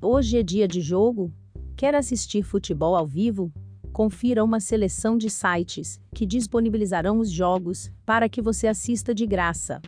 Hoje é dia de jogo? Quer assistir futebol ao vivo? Confira uma seleção de sites que disponibilizarão os jogos para que você assista de graça.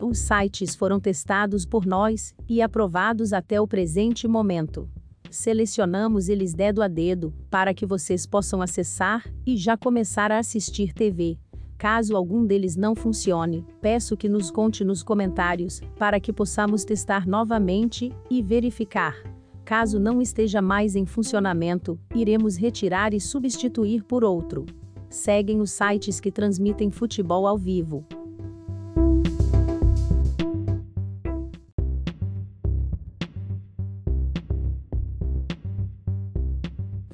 Os sites foram testados por nós e aprovados até o presente momento. Selecionamos eles dedo a dedo para que vocês possam acessar e já começar a assistir TV. Caso algum deles não funcione, peço que nos conte nos comentários para que possamos testar novamente e verificar. Caso não esteja mais em funcionamento, iremos retirar e substituir por outro. Seguem os sites que transmitem futebol ao vivo.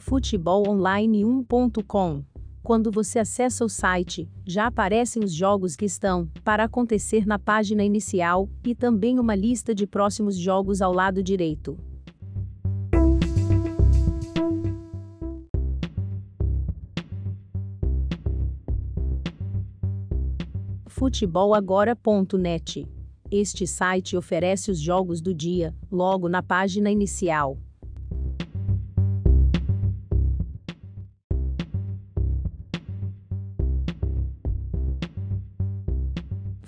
futebolonline1.com. Quando você acessa o site, já aparecem os jogos que estão para acontecer na página inicial e também uma lista de próximos jogos ao lado direito. futebolagora.net. Este site oferece os jogos do dia, logo na página inicial.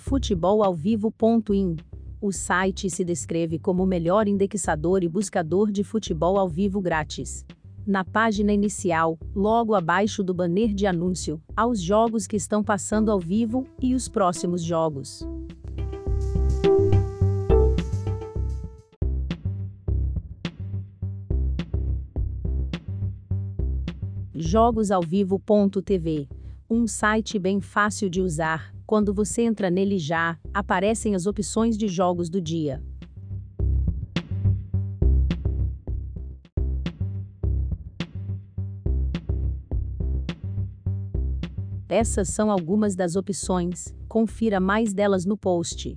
futebolalvivo.in. O site se descreve como o melhor indexador e buscador de futebol ao vivo grátis. Na página inicial, logo abaixo do banner de anúncio, há os jogos que estão passando ao vivo e os próximos jogos. Jogosalvivo.tv um site bem fácil de usar, quando você entra nele já, aparecem as opções de jogos do dia. Essas são algumas das opções, confira mais delas no post.